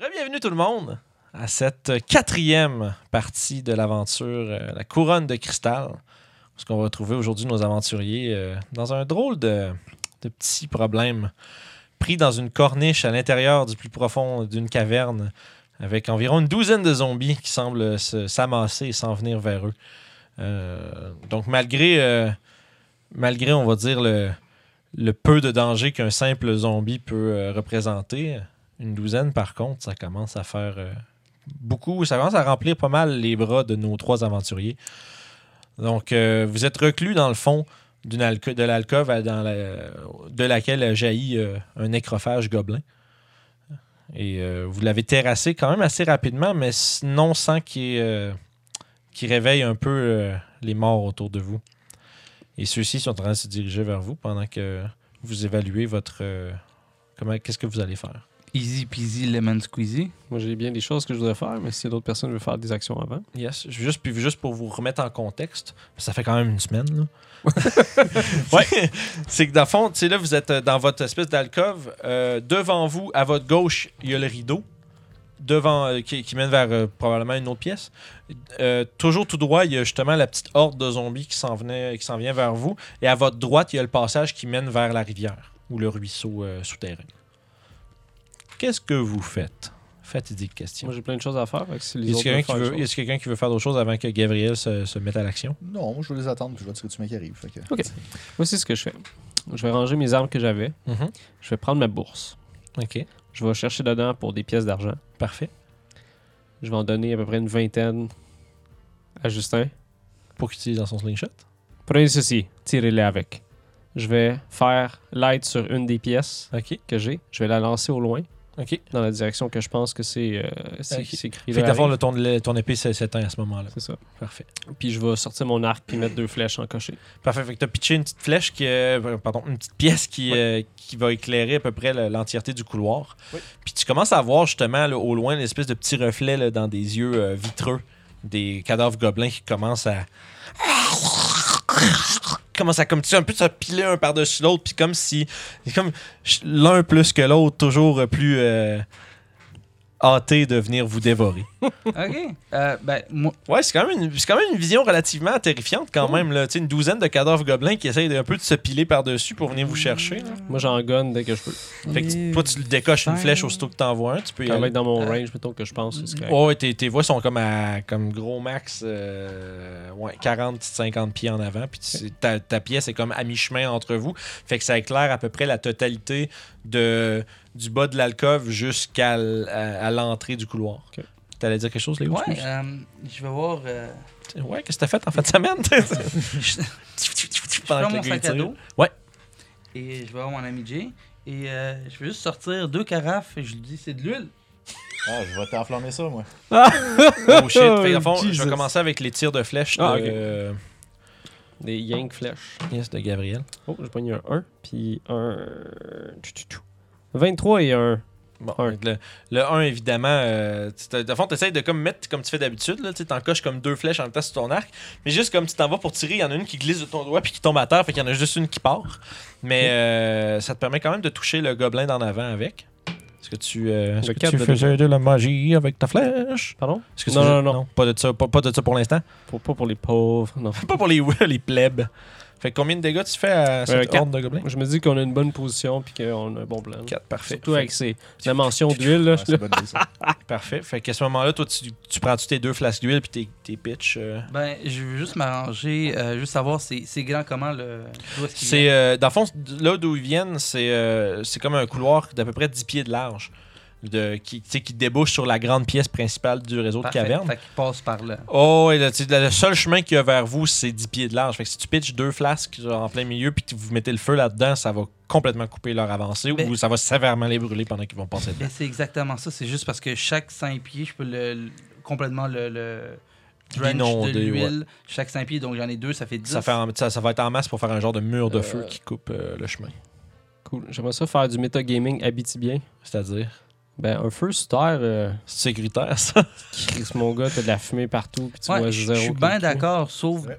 Bienvenue tout le monde à cette quatrième partie de l'aventure euh, La Couronne de Cristal. Parce qu'on va retrouver aujourd'hui nos aventuriers euh, dans un drôle de, de petit problème. Pris dans une corniche à l'intérieur du plus profond d'une caverne avec environ une douzaine de zombies qui semblent se- s'amasser et s'en venir vers eux. Euh, donc malgré, malgré, on va dire, le, peu de danger qu'un simple zombie peut représenter, une douzaine, par contre, ça commence à faire euh, beaucoup. Ça commence à remplir pas mal les bras de nos trois aventuriers. Donc, euh, vous êtes reclus dans le fond de l'alcôve de laquelle jaillit euh, un nécrophage gobelin. Et vous l'avez terrassé quand même assez rapidement, mais non sans qu'il réveille un peu les morts autour de vous. Et ceux-ci sont en train de se diriger vers vous pendant que vous évaluez votre. comment Qu'est-ce que vous allez faire? Easy peasy lemon squeezy. Moi, j'ai bien des choses que je voudrais faire, mais si d'autres personnes veulent faire des actions avant. Yes. Juste, puis juste pour vous remettre en contexte, ça fait quand même une semaine. Là. ouais. C'est que dans le fond, tu sais, là, vous êtes dans votre espèce d'alcôve. Euh, devant vous, à votre gauche, il y a le rideau. Devant, euh, qui, qui mène vers euh, probablement une autre pièce. Euh, toujours tout droit, il y a justement la petite horde de zombies qui s'en venait- qui s'en vient vers vous. Et à votre droite, il y a le passage qui mène vers la rivière ou le ruisseau euh, souterrain. Qu'est-ce que vous faites? Fatidique question. Moi, j'ai plein de choses à faire. si les Y a quelqu'un qui faire veut, faire d'autres choses avant que Gabriel se, se mette à l'action? Non, moi, je vais les attendre, puis je vais tirer du mec qui arrive. Fait que... Ok. Voici ce que je fais. Je vais ranger mes armes que j'avais. Je vais prendre ma bourse. OK. Je vais chercher dedans pour des pièces d'argent. Parfait. Je vais en donner à peu près une vingtaine à Justin. Pour qu'il utilise dans son slingshot? Prenez ceci, tirez-les avec. Je vais faire l'aide sur une des pièces que j'ai. Je vais la lancer au loin, OK. dans la direction que je pense que c'est euh, c'est Ok. c'est écrit Fait d'abord, arrive. le ton, le- ton épée s'é- s'éteint à ce moment-là. C'est ça. Parfait. Puis je vais sortir mon arc puis mettre deux flèches en cocher. Parfait. Fait que t'as pitché une petite flèche qui, euh, pardon, une petite pièce qui, euh, qui va éclairer à peu près le- l'entièreté du couloir. Oui. Puis tu commences à voir justement là, au loin l'espèce de petit reflet là, dans des yeux euh, vitreux des cadavres gobelins qui commencent à commence à comme tu sais, un peu se piler un par-dessus l'autre puis comme si comme l'un plus que l'autre toujours plus euh, hâté de venir vous dévorer. OK. Euh, ben, moi, Ouais, c'est quand, même une- c'est quand même une vision relativement terrifiante quand même. Là. Tu sais, Une douzaine de cadavres gobelins qui essayent un peu de se piler par-dessus pour venir vous chercher. là. Moi, j'en gonne dès que je peux. Fait que tu- toi, tu le décoches une flèche aussitôt que t'envoies un. Tu peux y aller. dans mon Euh, range, mettons que je pense que correct. Oh, ouais, tes, tes voix sont comme à comme gros max euh, ouais, 40-50 pieds en avant. Puis tu- ta, ta pièce est comme à mi-chemin entre vous. Fait que ça éclaire à peu près la totalité de, du bas de l'alcôve jusqu'à l'entrée du couloir. Ok. T'allais dire quelque chose, Léo? ouais, euh, je vais voir. euh, Ouais, qu'est-ce que t'as fait en fin de semaine? je prends mon sac à dos. Ouais. Et je vais voir mon ami Jay. Et euh, je vais juste sortir deux carafes et je lui dis c'est de l'huile. Ah, je vais t'enflammer ça, moi. Oh shit. Fait que, à fond, je vais commencer avec les tirs de flèche de, Ah, euh, Des yank flèches. yes, de Gabriel. Oh, j'ai pogné un 1, puis un... tchou, tchou, tchou. 23 et un... Bon, Un. le, le 1, évidemment, euh, de fond, tu essaies de comme mettre comme tu fais d'habitude. là, Tu en coches comme deux flèches en même temps sur ton arc. Mais juste comme tu t'en vas pour tirer, il y en a une qui glisse de ton doigt puis qui tombe à terre. Fait qu'il y en a juste une qui part. Mais euh, ça te permet quand même de toucher le gobelin d'en avant avec. Est-ce que tu, euh, est-ce que tu faisais de la magie avec ta flèche? Pardon? Est-ce que tu Non, non, non. Pas de ça, pas, pas de ça pour l'instant? Pour, pas pour les pauvres, non. Pas pour les, les plebs. Fait que combien de dégâts tu fais à cette quatre. horde de gobelins? Je me dis qu'on a une bonne position puis qu'on a un bon plan. 4, parfait. Surtout Fait- avec ces, la mention d'huile, là. Ouais, c'est une bonne idée, ça. Parfait. Fait qu'à ce moment-là, toi, tu, tu prends-tu tes deux flasques d'huile puis tes, tes pitch? euh? Ben, je veux juste m'arranger, euh, juste savoir c'est c'est grand comment le. C'est, euh, dans le fond, là d'où ils viennent, c'est, euh, c'est comme un couloir d'à peu près 10 pieds de large. De, qui, tu sais, qui débouche sur la grande pièce principale du réseau Parfait. de caverne. Fait qu'il passe par là. Oh, et le, seul chemin qu'il y a vers vous, c'est 10 pieds de large. Fait que si tu pitches deux flasques genre, en plein milieu puis que vous mettez le feu là-dedans, ça va complètement couper leur avancée Ben- ou ça va sévèrement les brûler pendant qu'ils vont passer dedans. Ben, c'est exactement ça. C'est juste parce que chaque 5 pieds, je peux le, le- complètement le, le de l'huile. Chaque 5 pieds, donc j'en ai deux, ça fait 10. Ça, fait en- ça, ça va être en masse pour faire un genre de mur de Euh, feu qui coupe euh, le chemin. Cool. J'aimerais ça faire du metagaming habitibien. C'est-à-dire, Ben, un feu sur terre, euh, c'est sécuritaire ça. Chris, mon gars, t'as de la fumée partout puis tu Ouais, vois je zéro. je suis bien d'accord, sauf Ouais.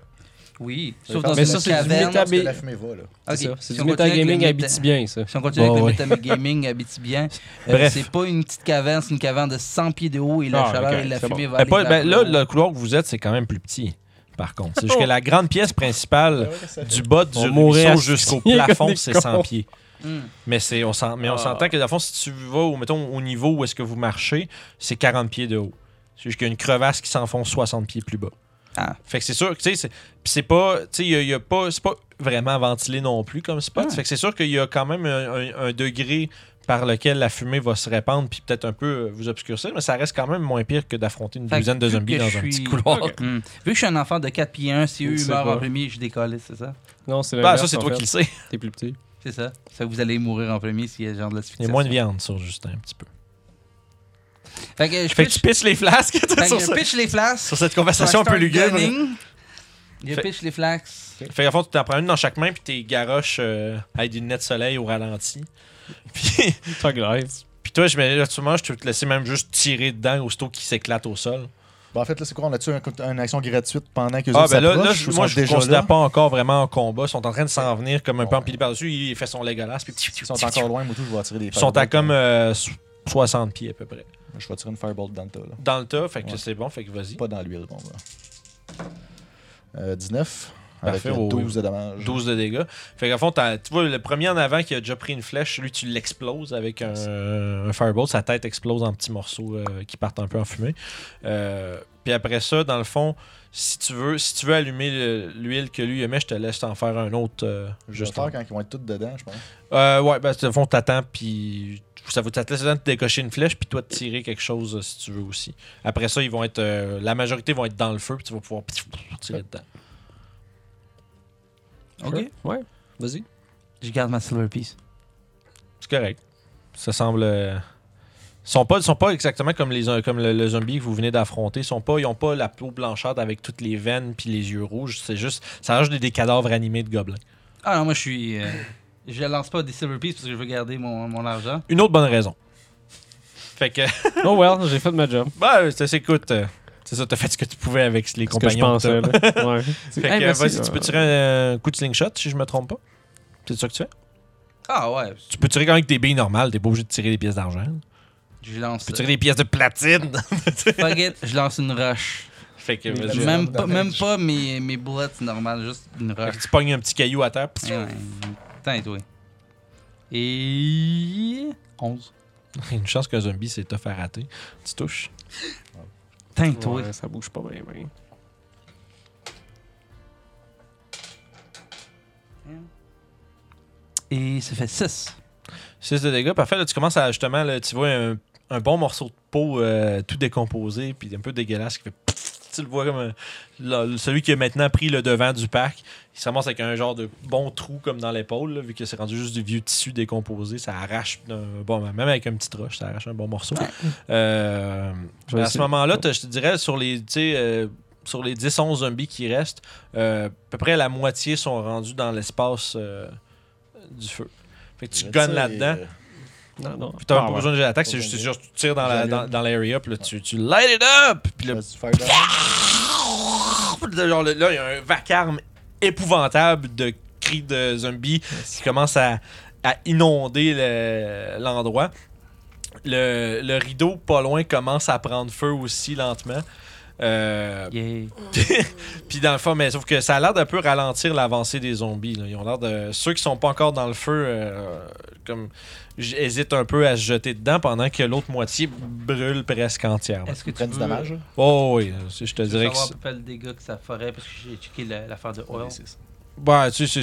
Oui, sauf dans Mais une ça, c'est du la fumée va, là. C'est Ok, ça. C'est si du on continue avec metagaming le méta- habitibien, ça. Si on continue Bon, avec ouais. le metagaming habitibien, euh, Bref. c'est pas une petite caverne, c'est une caverne de 100 pieds de haut et la Ah, chaleur et la fumée bon. va Ben, aller ben, là, le couloir que vous êtes, c'est quand même plus petit, par contre. C'est juste que la grande pièce principale du bas du ruisseau jusqu'au plafond, c'est cons. 100 pieds. Hmm. Mais, c'est, on, mais on Ah. s'entend que, dans le fond, si tu vas au, mettons, au niveau où est-ce que vous marchez, c'est 40 pieds de haut. C'est juste qu'il y a une crevasse qui s'enfonce 60 pieds plus bas. Ah. Fait que c'est sûr, tu sais, c'est, pas, tu sais, il y a- il y a pas, c'est pas vraiment ventilé non plus comme spot. Ah. Fait que c'est sûr qu'il y a quand même un, un- un degré par lequel la fumée va se répandre puis peut-être un peu euh, vous obscurcir, mais ça reste quand même moins pire que d'affronter une Fait douzaine de zombies dans un petit couloir. Hmm. Vu que je suis un enfant de 4 pieds 1, si eux meurent en premier, je décolle, c'est ça? Non, c'est Bah, ça, c'est toi fait. qui le sais. T'es plus petit. C'est ça. Ça vous allez mourir en premier s'il y a genre de Il y l'asphyxie. a moins de viande sur Justin un petit peu. Fait que je Fait que tu pitch, pisses les flasques fait que sur, je ce- pitch les flasques. sur cette conversation un peu lugubre. Je Fait- pitch les flasques. Fait qu'à fond, tu t'en prends une dans chaque main, puis t'es garoches euh, avec des lunettes de soleil au ralenti. Puis, puis toi, je me là, tu vois, je peux te laisser même juste tirer dedans aussitôt qu'il s'éclate au sol. Bon, en fait, là, c'est quoi? On a-tu un- une action gratuite pendant que Ah, ben là, là je- moi, je ne considère pas encore vraiment en combat. Ils sont en train de s'en venir comme un peu Bon. empilé par-dessus. Il fait son Legolas, puis Ils sont encore loin, moi, tout, je vais attirer des Ils sont à comme euh, so- 60 pieds à peu près. Je vais tirer une firebolt dans le tas, là. Dans le tas, fait que Ouais. c'est bon, fait que vas-y. Pas dans l'huile, bon, là. Euh, 19. Parfait, avec euh, oui, 12 de dommages. 12 de dégâts. Fait qu'à fond, tu vois, le premier en avant qui a déjà pris une flèche, lui, tu l'exploses avec un, un firebolt. Sa tête explose en petits morceaux euh, qui partent un peu en fumée. Euh, puis après ça, dans le fond, si tu veux, si tu veux allumer le- l'huile que lui aimait, je te laisse t'en faire un autre. euh, juste faire en- quand ils vont être tous dedans, je pense. Euh, ouais, ben, dans le fond, t'attends, puis ça, ça te laisse le temps de décocher une flèche, puis toi de tirer quelque chose euh, si tu veux aussi. Après ça, ils vont être. la majorité vont être dans le feu, puis tu vas pouvoir tirer dedans. Ok. Ouais, vas-y. Je garde ma silver piece. C'est correct. Ça semble. euh, Ils sont pas, ils sont pas exactement comme, les, comme le, le zombie que vous venez d'affronter. Ils sont pas, ils ont pas la peau blanchâtre avec toutes les veines puis les yeux rouges. C'est juste, ça reste des, des cadavres animés de gobelins. Ah non, moi je suis. euh, je lance pas des silver pieces parce que je veux garder mon, mon argent. Une autre bonne raison. Fait que, Oh well, j'ai fait ma job. bah, ça s'écoute. euh, c'est ça, t'as fait ce que tu pouvais avec les Ce que je compagnons. pensais. Ouais. Fait que, Hey, merci. vas-y, tu peux tirer un coup de slingshot si je me trompe pas. C'est ça que tu fais? Ah ouais. Tu peux tirer quand même avec tes billes normales, t'es pas obligé de tirer des pièces d'argent. Tu Je lance. peux tirer des pièces de platine. Fuck it, je lance une rush. fait que, vas-y. même- Même pas, même pas mes, mes bullets normales, juste une Fait rush. que tu pognes un petit caillou à terre. pis Ouais, ouais. Toi. Et. 11. Une chance qu'un zombie, c'est tough à rater. Tu touches. Putain, toi. Ouais, ça bouge pas bien, bien. Et ça fait 6. 6 de dégâts. Parfait. Là, tu commences à justement, là, tu vois un, un bon morceau de peau euh, tout décomposé, puis un peu dégueulasse qui fait. Tu le vois comme un- là, celui qui a maintenant pris le devant du pack. Il se ramasse avec un genre de bon trou comme dans l'épaule, vu que c'est rendu juste du vieux tissu décomposé. Ça arrache, un bon, même avec un petit roche, ça arrache un bon morceau. Euh, à ce moment-là, je te dirais, sur les, euh, sur les 10-11 zombies qui restent, euh, à peu près la moitié sont rendus dans l'espace euh, du feu. Fait que tu gonnes là-dedans. euh, Non, non. Puis t'as Ah, pas ouais. besoin de jet d'attaque, c'est juste, tu tires dans la- dans, J'allume. dans l'area, puis là, tu, tu light it up! Puis là, genre, là, il y a un vacarme épouvantable de cris de zombies qui commence à, à inonder le- l'endroit. Le, le rideau pas loin commence à prendre feu aussi lentement. Euh, Yeah. Puis dans le fond, mais sauf que ça a l'air d'un peu ralentir l'avancée des zombies. là. Ils ont l'air de. Ceux qui sont pas encore dans le feu, euh, comme hésitent un peu à se jeter dedans pendant que l'autre moitié brûle presque entièrement. Est-ce que tu veux... du dommage? Oh oui, je je te dirais que. savoir à c'est- peu près le dégât que ça ferait parce que j'ai checké la- l'affaire de oil. Ouais. Bah, tu sais,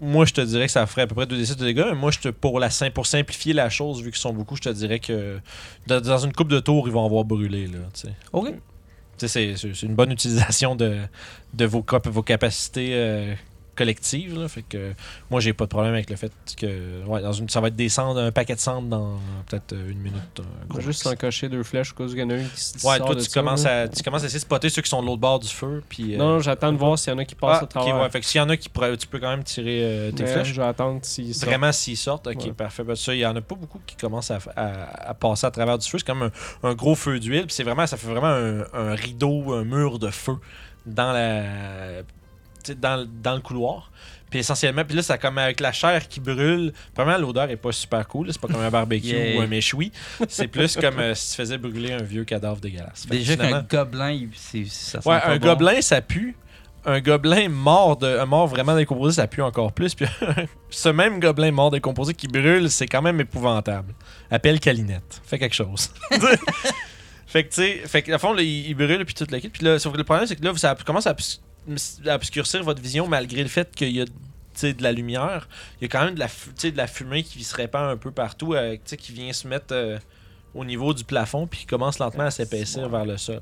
moi je te dirais que ça ferait à peu près 2d6 de dégâts, mais moi je te pour la pour simplifier la chose vu qu'ils sont beaucoup, je te dirais que dans, une coupe de tours, ils vont avoir brûlé là, tu sais. Ok. C'est- une bonne utilisation de, de vos, vos capacités euh, collectives. là. Fait que moi, j'ai pas de problème avec le fait que ouais, dans une, ça va être des cendres, un paquet de cendres dans peut-être euh, une minute. un va juste max. encocher deux flèches au cas où il y en a un qui se Ouais, sort toi, de tu ça, commences, là. à, tu commences à essayer de spotter ceux qui sont de l'autre bord du feu. Puis, euh, Non, j'attends de voir s'il y en a qui passent ah, à travers. ouais, fait que s'il y en a qui pourraient, tu peux quand même tirer euh, tes Mais flèches. Je vais attendre s'ils sortent. Vraiment, s'ils sortent, ok, Ouais. parfait. Ben, ça, il y en a pas beaucoup qui commencent à, à- à passer à travers du feu. C'est comme un, un gros feu d'huile. Puis c'est vraiment, ça fait vraiment un, un rideau, un mur de feu dans la dans, dans le couloir. Puis essentiellement, puis là, c'est comme avec la chair qui brûle. Premièrement, l'odeur est pas super cool. C'est pas comme un barbecue Yeah. ou un méchoui. C'est plus comme euh, si tu faisais brûler un vieux cadavre dégueulasse. Fait Déjà qu'un gobelin, il- c'est- ça sent Ouais, pas un bon. gobelin, ça pue. Un gobelin mort, de, un mort vraiment décomposé, ça pue encore plus. Puis ce même gobelin mort décomposé qui brûle, c'est quand même épouvantable. Appelle Calinette. Fais quelque chose. fait que, tu sais, fait que, à fond, là, il, il brûle, puis toute la kit. Puis là, sauf que le problème, c'est que là, ça commence à obscurcir votre vision malgré le fait qu'il y a de la lumière. Il y a quand même de la, de fumée qui se répand un peu partout, euh, qui vient se mettre euh, au niveau du plafond, puis qui commence lentement à s'épaissir vers le sol.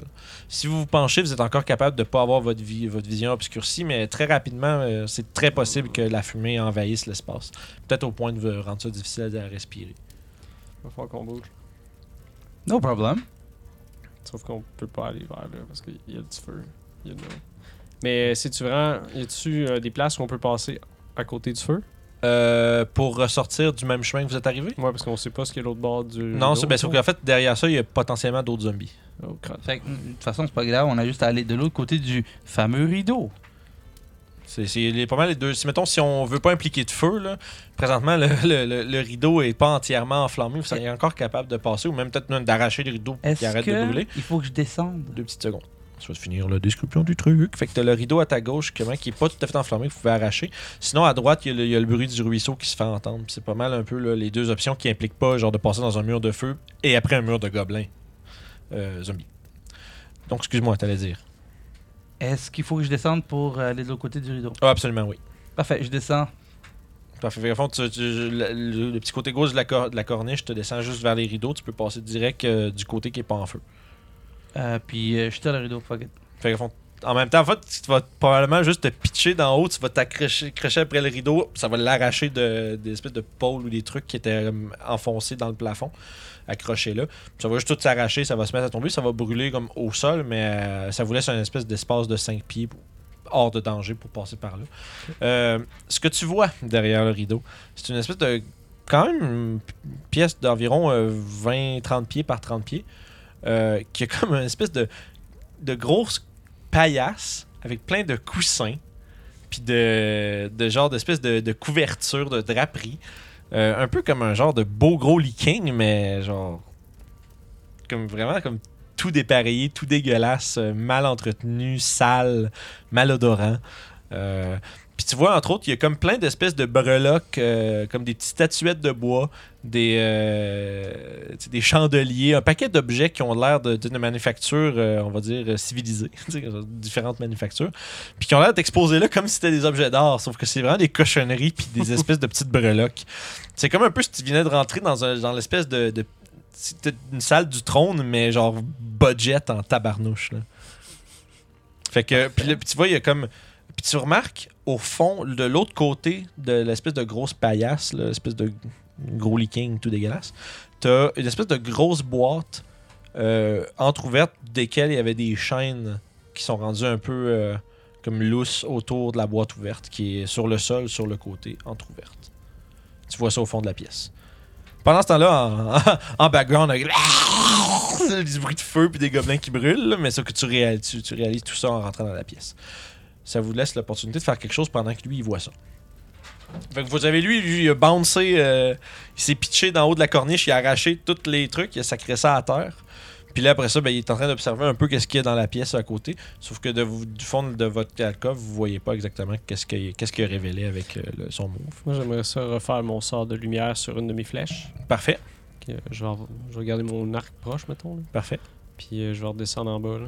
Si vous vous penchez, vous êtes encore capable de ne pas avoir votre, vi- votre vision obscurcie, mais très rapidement, euh, c'est très possible que la fumée envahisse l'espace. Peut-être au point de vous rendre ça difficile à respirer. Il va falloir qu'on bouge. No problem. Sauf qu'on peut pas aller vers là parce qu'il y a du feu. Il y a de l'eau. Mais si tu vraiment. Y a-tu euh, des places où on peut passer à côté du feu? Euh, pour ressortir du même chemin que vous êtes arrivé? Ouais, parce qu'on sait pas ce qu'il y a l'autre bord du. Non, c'est bien sûr qu'en fait, derrière ça, il y a potentiellement d'autres zombies. Oh, crotte. Fait que, de toute façon, c'est pas grave, on a juste à aller de l'autre côté du fameux rideau. C'est c'est les- pas mal les deux. Si, mettons, si on veut pas impliquer de feu, là, présentement, le, le- le- le rideau est pas entièrement enflammé. Vous seriez encore capable de passer ou même peut-être même d'arracher le rideau qui Est-ce arrête de brûler. que il faut que je descende? Deux petites secondes. Je vais te finir la description du truc. Fait que t'as le rideau à ta gauche comment, qui est pas tout à fait enflammé, que vous pouvez arracher. Sinon, à droite, il y, a le- il y a le bruit du ruisseau qui se fait entendre. C'est pas mal un peu là, les deux options qui impliquent pas genre de passer dans un mur de feu et après un mur de gobelins euh, zombies. Donc, excuse-moi, t'allais dire. Est-ce qu'il faut que je descende pour aller de l'autre côté du rideau? Ah, absolument, oui. Parfait, je descends. Parfait. Fond, tu- tu- le, le- le petit côté gauche de la, cor- de la corniche te descend juste vers les rideaux. Tu peux passer direct euh, du côté qui est pas en feu. Euh, puis euh, à le rideau, fuck it. Fait que, en même temps, en fait, tu vas probablement juste te pitcher d'en haut, tu vas t'accrocher accrocher après le rideau, ça va l'arracher de, des espèces de pôles ou des trucs qui étaient euh, enfoncés dans le plafond, accrochés là. Ça va juste tout s'arracher, ça va se mettre à tomber, ça va brûler comme au sol, mais euh, ça vous laisse un espèce d'espace de 5 pieds hors de danger pour passer par là. Euh, ce que tu vois derrière le rideau, c'est une espèce de quand même une pièce d'environ euh, 20-30 pieds par 30 pieds, euh, qui a comme une espèce de, grosse paillasse avec plein de coussins, puis de, de genre d'espèce de, de couverture, de draperie. Euh, un peu comme un genre de beau gros leaking, mais genre. Comme vraiment comme tout dépareillé, tout dégueulasse, euh, mal entretenu, sale, malodorant. Puis tu vois, entre autres, il y a comme plein d'espèces de breloques, euh, comme des petites statuettes de bois, des, euh, des chandeliers, un paquet d'objets qui ont l'air d'une manufacture, euh, on va dire, civilisée, différentes manufactures, puis qui ont l'air d'exposer là comme si c'était des objets d'art, sauf que c'est vraiment des cochonneries puis des espèces de petites breloques. C'est comme un peu si tu venais de rentrer dans, dans l'espèce de, c'était une salle du trône, mais genre budget en tabarnouche. Là. Fait que, puis tu vois, il y a comme. Puis tu remarques, au fond, de l'autre côté de l'espèce de grosse paillasse, l'espèce de gros leaking tout dégueulasse, t'as une espèce de grosse boîte euh, entrouverte desquelles il y avait des chaînes qui sont rendues un peu euh, comme lousses autour de la boîte ouverte, qui est sur le sol, sur le côté, entrouverte. Tu vois ça au fond de la pièce. Pendant ce temps-là, en, en background, avec du bruit de feu puis des gobelins qui brûlent, mais ça que tu réalises, tu réalises tout ça en rentrant dans la pièce. Ça vous laisse l'opportunité de faire quelque chose pendant que lui, il voit ça. Fait que vous avez lui, lui, il a bouncé, euh, il s'est pitché d'en haut de la corniche, il a arraché tous les trucs, il a sacré ça à terre. Puis là, après ça, ben, il est en train d'observer un peu qu'est-ce qu'il y a dans la pièce à côté. Sauf que de vous- du fond de votre alcove, vous voyez pas exactement qu'est-ce qu'il a révélé avec euh, le- son move. Moi, j'aimerais ça refaire mon sort de lumière sur une de mes flèches. Parfait, euh, je, vais, je vais garder mon arc proche, mettons. là. parfait. Puis je vais redescendre en bas. Là.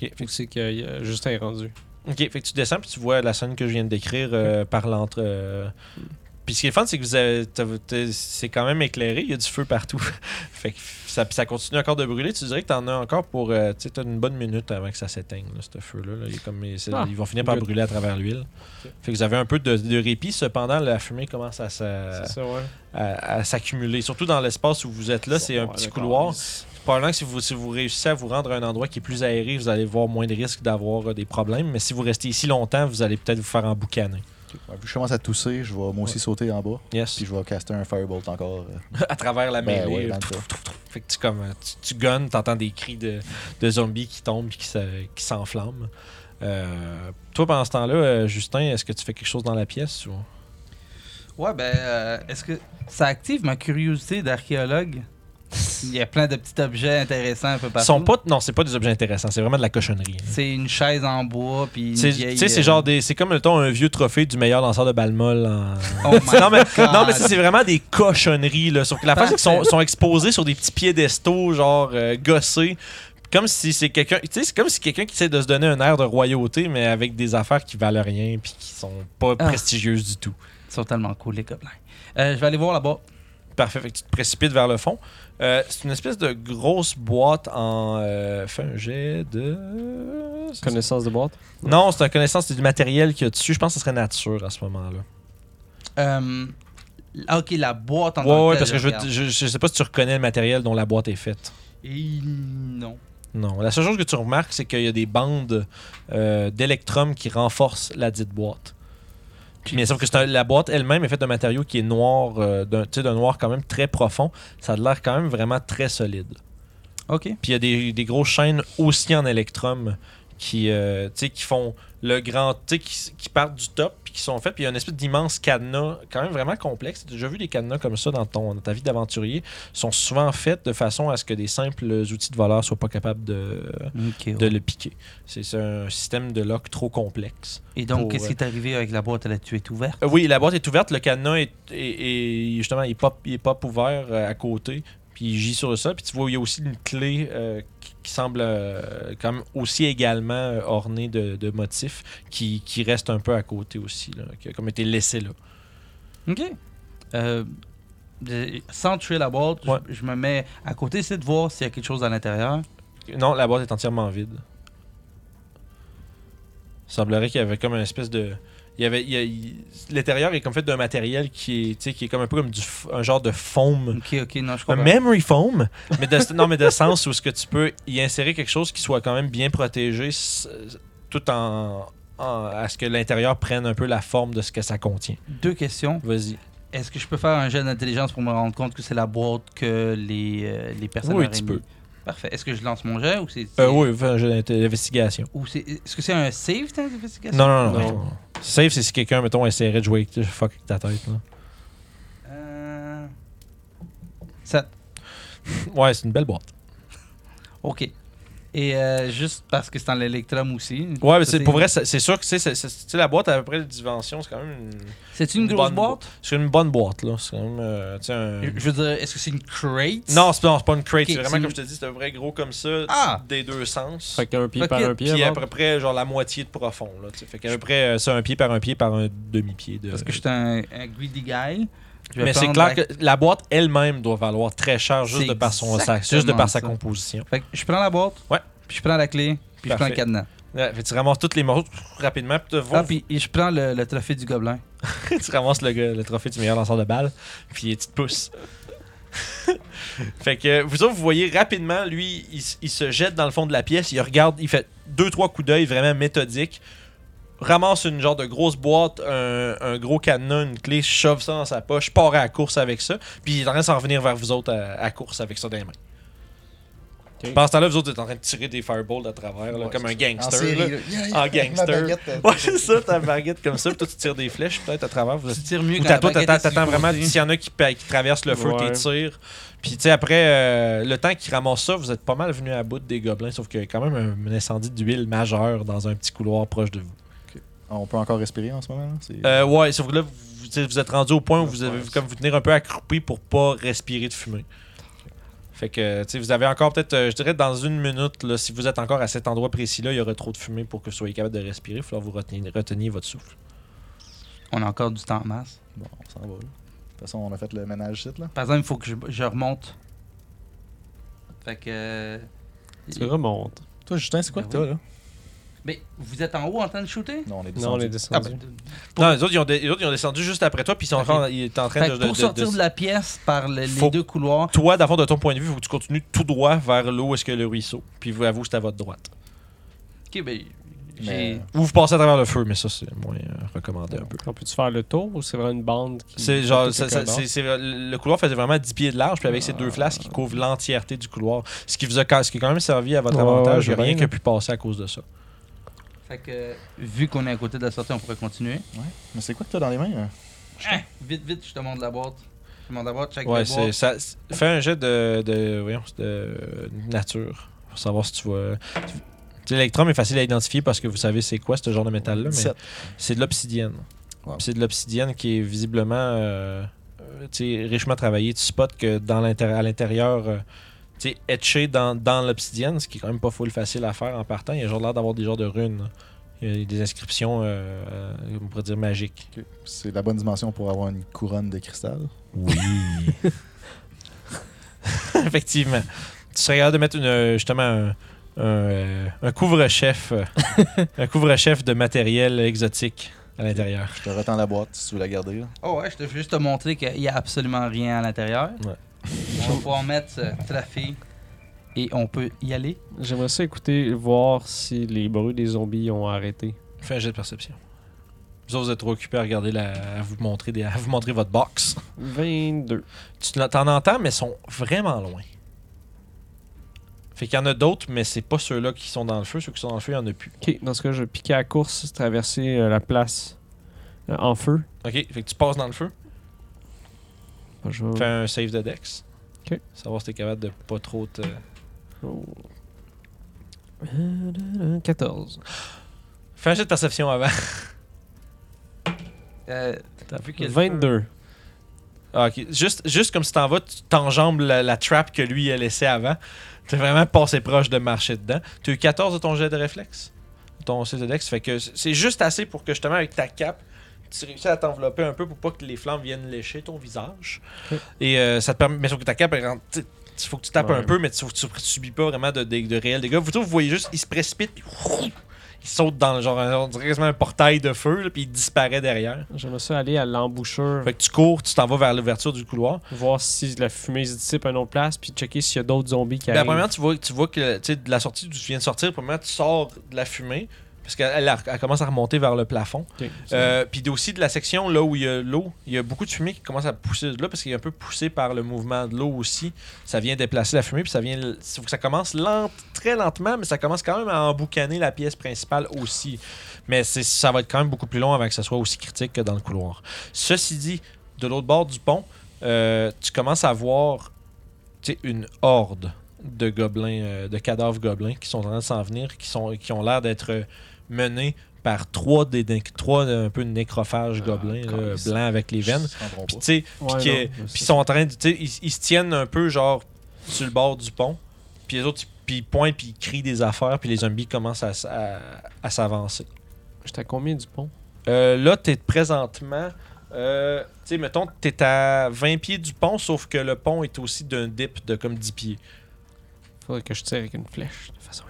Ok, fait que c'est que Justin est rendu. Ok, fait que tu descends puis tu vois la scène que je viens de décrire euh, par l'entre. euh, Puis ce qui est fun, c'est que vous avez, c'est quand même éclairé, il y a du feu partout. fait que ça, ça continue encore de brûler. Tu dirais que t'en as encore pour. euh, tu sais, une bonne minute avant que ça s'éteigne, là, ce feu-là. là. Il comme, Ah, ils vont finir par good. brûler à travers l'huile. Fait que vous avez un peu de, de répit. Cependant, la fumée commence à, s'a- c'est ça, ouais. à- à s'accumuler. Surtout dans l'espace où vous êtes là, c'est un petit couloir. Probablement que si vous, si vous réussissez à vous rendre à un endroit qui est plus aéré, vous allez voir moins de risques d'avoir euh, des problèmes. Mais si vous restez ici longtemps, vous allez peut-être vous faire emboucaner. Ouais, vu que je commence à tousser, je vais moi aussi sauter en bas. Yes. Puis je vais caster un firebolt encore. euh, à travers la Ben mêlée. ouais, euh, dans le tas. fait que tu, comme, tu, tu gunnes, t'entends des cris de, de zombies qui tombent et qui, se- qui s'enflamment. Euh, toi, pendant ce temps-là, Justin, est-ce que tu fais quelque chose dans la pièce ou... Ouais, ben, euh, est-ce que ça active ma curiosité d'archéologue? Il y a plein de petits objets intéressants un peu partout. sont pas, non, c'est pas des objets intéressants, c'est vraiment de la cochonnerie. C'est une chaise en bois, puis. Tu sais, c'est euh, genre des, c'est comme mettons, un vieux trophée du meilleur lanceur de balle molle. en- Oh non mais, non mais ça, c'est vraiment des cochonneries là. Sauf que la face c'est sont, sont exposés sur des petits piédestaux genre euh, gossés. Comme si c'est quelqu'un, tu sais, c'est comme si quelqu'un qui essaie de se donner un air de royauté, mais avec des affaires qui valent rien puis qui sont pas Ah. prestigieuses du tout. Ils sont tellement cool, les gobelins. Euh, je vais aller voir là-bas. Parfait, fait que tu te précipites vers le fond. Euh, c'est une espèce de grosse boîte en. Euh, un jet de. Connaissance de boîte? Non, c'est un connaissance, c'est du matériel qu'il y a dessus. Je pense que ce serait nature à ce moment-là. Euh, ah, ok, la boîte en Ouais, tant ouais, parce que je, veux regarde. je sais pas si tu reconnais le matériel dont la boîte est faite. Et non. Non. La seule chose que tu remarques, c'est qu'il y a des bandes euh, d'électrum qui renforcent la dite boîte. Mais sauf que un- la boîte elle-même est faite d'un matériau qui est noir, euh, d'un tu sais, d'un noir quand même très profond. Ça a l'air quand même vraiment très solide. Ok. Puis il y a des, des grosses chaînes aussi en électrum qui, euh, qui font le grand. Qui, qui partent du top puis qui sont faites. Puis il y a une espèce d'immense cadenas, quand même vraiment complexe. As déjà vu des cadenas comme ça dans, ton, dans ta vie d'aventurier. Sont souvent faits de façon à ce que des simples outils de voleur soient pas capables de, le piquer. C'est un système de lock trop complexe. Et donc, qu'est-ce euh, qui est arrivé avec la boîte? Elle a tué ouverte? Euh, oui, la boîte est ouverte, le cadenas est, est- est- justement il est pas, il est pas ouvert euh, à côté, puis il gît sur le sol, puis tu vois il y a aussi une clé euh, qui, qui semble euh, quand même aussi également euh, ornée de, de motifs qui, qui reste un peu à côté aussi, là, qui a comme été laissé là. Ok. Euh, sans tuer la boîte, je- Ouais. je, me mets à côté, c'est de voir s'il y a quelque chose à l'intérieur. Non, la boîte est entièrement vide. Il semblerait qu'il y avait comme une espèce de il y avait l'intérieur est comme fait d'un matériel qui est qui est comme un peu comme du un genre de foam Ok, ok, non, je Un memory foam, mais de, non, mais de sens où ce que tu peux y insérer quelque chose qui soit quand même bien protégé, tout en, en- à ce que l'intérieur prenne un peu la forme de ce que ça contient. Deux questions. Vas-y. Est-ce que je peux faire un jet d'intelligence pour me rendre compte que c'est la boîte que les, euh, les personnes Oui, auraient tu mis? peux. Parfait. Est-ce que je lance mon jet ou c'est. Euh, oui, jeu d'inté- d'investigation. Ou c'est. Est-ce que c'est un save d'investigation? Non, non, non. Non. non. Safe, c'est si quelqu'un, mettons, essaierait de jouer avec fuck avec ta tête. Là. Euh... Sept. Ouais, c'est une belle boîte. Ok. Et euh, juste parce que c'est en l'électrum aussi. Ouais, mais c'est, pour vrai, c'est sûr que c'est, la boîte à peu près de dimension, c'est quand même une, C'est une, une grosse bonne boîte? c'est une bonne boîte. là. C'est quand même, euh, tu sais, un- Je veux dire, est-ce que c'est une crate? Non, c'est, non, c'est pas une crate. C'est vraiment, une- comme je te dis, c'est un vrai gros comme ça, Ah! des deux sens. Fait qu'un pied par un pied. Puis à peu près genre la moitié de profond. Là, tu sais. fait qu'à peu près euh, c'est un pied par un pied par un demi-pied. De... Parce que je suis un, un greedy guy. Mais c'est clair la- que la boîte elle-même doit valoir très cher juste de par son sac, juste de par sa ça. composition. Fait que je prends la boîte. Ouais. Puis je prends la clé. Puis je prends le cadenas. Ouais, fait que tu ramasses tous les morceaux rapidement, puis, te Ah, puis et je prends le, le trophée du gobelin. tu ramasses le, trophée du meilleur lanceur de balles, puis tu te pousses. fait que vous autres, vous voyez rapidement, lui, il, il se jette dans le fond de la pièce, il regarde, il fait deux, trois coups d'œil vraiment méthodiques, ramasse une genre de grosse boîte, un, un gros cadenas, une clé, shove ça dans sa poche, part à la course avec ça, puis il est en train de s'en revenir vers vous autres à, à course avec ça dans les mains. Ok. Pendant ce temps-là, vous autres êtes en train de tirer des fireballs à travers, là, Ouais, comme un gangster. En série, là. là. Yeah, En yeah, gangster. euh, Ouais, c'est ça, ta baguette comme ça, puis toi tu tires des flèches peut-être à travers. Vous Tu tires mieux ou quand la toi, t'attends vraiment s'il y en a qui traversent le feu, Ouais. qui tirent. Puis tu sais, après, euh, le temps qu'ils ramassent ça, vous êtes pas mal venu à bout des gobelins, sauf qu'il y a quand même un, un incendie d'huile majeur dans un petit couloir proche de vous. On peut encore respirer en ce moment. là? Euh, ouais, sauf que là, vous, êtes rendu au point où vous avez Ouais, comme vous tenir un peu accroupi pour pas respirer de fumée. Fait que, tu sais, vous avez encore peut-être, euh, je dirais, dans une minute, là, si vous êtes encore à cet endroit précis-là, il y aurait trop de fumée pour que vous soyez capable de respirer. Il va falloir que vous reteniez, reteniez votre souffle. On a encore du temps en masse. Bon, on s'en va. là. De toute façon, on a fait le ménage site là. Par exemple, il faut que je, je remonte. Fait que. euh, Tu remontes. Toi, Justin, c'est quoi Ben que oui. là? Mais vous êtes en haut en train de shooter? Non, on est Non, on est descendu. descendu. Ah, ben, Non, les autres, ils ont, dé- les autres, ils ont descendu juste après toi, puis ils sont en ils étaient en train Fait de, que de- pour de- sortir de- de la pièce par le- les deux couloirs, Toi, d'abord, de ton point de vue, il faut que tu continues tout droit vers l'eau, est-ce que le ruisseau? Puis vous avouez, c'est à votre droite. ok, ben. Mais- Ou vous passez à travers le feu, mais ça, c'est moins euh, recommandé un peu. On peut-tu faire le tour ou c'est vraiment une bande qui. C'est genre, ça- le couloir faisait vraiment 10 pieds de large, puis avec ces deux flasques qui couvrent l'entièreté du couloir. Ce qui vous a, ce qui a quand même servi à votre Ouais, ouais, avantage, a rien vois qui a bien. pu passer à cause de ça. Fait que, vu qu'on est à côté de la sortie, on pourrait continuer. Mais c'est quoi que t'as dans les mains? hein? Hein, vite, vite, je te montre la boîte. Je te montre la boîte, check Ouais, la boîte. ça. Fais un jet de, de, voyons, de nature pour savoir si tu vois. L'électrum est facile à identifier parce que vous savez c'est quoi ce genre de métal-là, mais 17. c'est de l'obsidienne. Wow. C'est de l'obsidienne qui est visiblement euh, richement travaillée. Tu spots que dans à l'intérieur, euh, etché dans, dans l'obsidienne, ce qui est quand même pas full facile à faire en partant, il y a genre l'air d'avoir des genres de runes. Il y a des inscriptions, euh, euh, on pourrait dire magiques. C'est la bonne dimension pour avoir une couronne de cristal? Oui. Effectivement. Tu serais capable de mettre une, justement un, un, euh, un couvre-chef euh, un couvre-chef de matériel exotique à l'intérieur. Je te retends la boîte si tu veux la garder. là. Oh ouais, je te fais juste te montrer qu'il n'y a absolument rien à l'intérieur. Ouais. On va pouvoir mettre trafé et on peut y aller. J'aimerais ça écouter, voir si les bruits des zombies ont arrêté. Fais un jet de perception. Vous autres, vous êtes trop occupés à regarder la, à vous montrer des, à vous montrer votre box. 22. Tu t'en entends, mais ils sont vraiment loin. Fait qu'il y en a d'autres, mais c'est pas ceux-là qui sont dans le feu. Ceux qui sont dans le feu, il y en a plus. Ok, dans ce cas, je vais piquer à la course, traverser euh, la place euh, en feu. Ok, fait que tu passes dans le feu. Je vais- Fais un save de Dex. Ok. Savoir si t'es capable de pas trop te. Oh. Euh, 14. Fais un jet de perception avant. Euh, T'as vu qu'il y a le 22. Ah, ok. Juste, juste comme si t'en vas, tu t'enjambes la, la trap que lui a laissée avant. T'es vraiment passé proche de marcher dedans. T'as eu 14 de ton jet de réflexe? Ton jet de dex. Fait que c'est- c'est juste assez pour que justement avec ta cape, tu réussis à t'envelopper un peu pour pas que les flammes viennent lécher ton visage. Et euh, ça te permet. Mais sauf que ta cape, tu il faut que tu tapes Ouais. un peu, mais tu, tu, subis pas vraiment de, de, de réels dégâts. Vous, vous voyez juste, il se précipite, puis il saute dans le genre, un- on dirait quasiment un portail de feu, là, puis il disparaît derrière. J'aimerais ça aller à l'embouchure, Fait que tu cours, tu t'en vas vers l'ouverture du couloir. voir si la fumée se dissipe à une autre place, puis checker s'il y a d'autres zombies qui Ben, arrivent. premièrement, tu vois, tu vois que tu de la sortie d'où tu viens de sortir, premièrement, tu sors de la fumée, parce qu'elle elle, elle commence à remonter vers le plafond. Euh, Puis aussi de la section là où il y a l'eau, il y a beaucoup de fumée qui commence à pousser de là, parce qu'il est un peu poussé par le mouvement de l'eau aussi. Ça vient déplacer la fumée, puis ça vient. Il faut que ça commence lente, très lentement, mais ça commence quand même à emboucaner la pièce principale aussi. Mais c'est- ça va être quand même beaucoup plus long avant que ça soit aussi critique que dans le couloir. Ceci dit, de l'autre bord du pont, euh, tu commences à voir une horde de gobelins, euh, de cadavres gobelins qui sont en train de s'en venir, qui, sont, qui ont l'air d'être menés par trois, des, trois un peu de nécrophages gobelins là, câlisse. blancs avec les veines. Ils se rendront Puis pas. tu sais, Ouais, puis ils sont en train de, tu sais, ils, ils se tiennent un peu genre sur le bord du pont. Puis les autres, ils- puis ils pointent, puis ils crient des affaires, puis les zombies commencent à, à- à s'avancer. J'étais à combien du pont? Euh, là, t'es présentement. euh, tu sais, mettons, t'es à 20 pieds du pont, sauf que le pont est aussi d'un dip de comme 10 pieds. Faudrait que je tire avec une flèche de façon.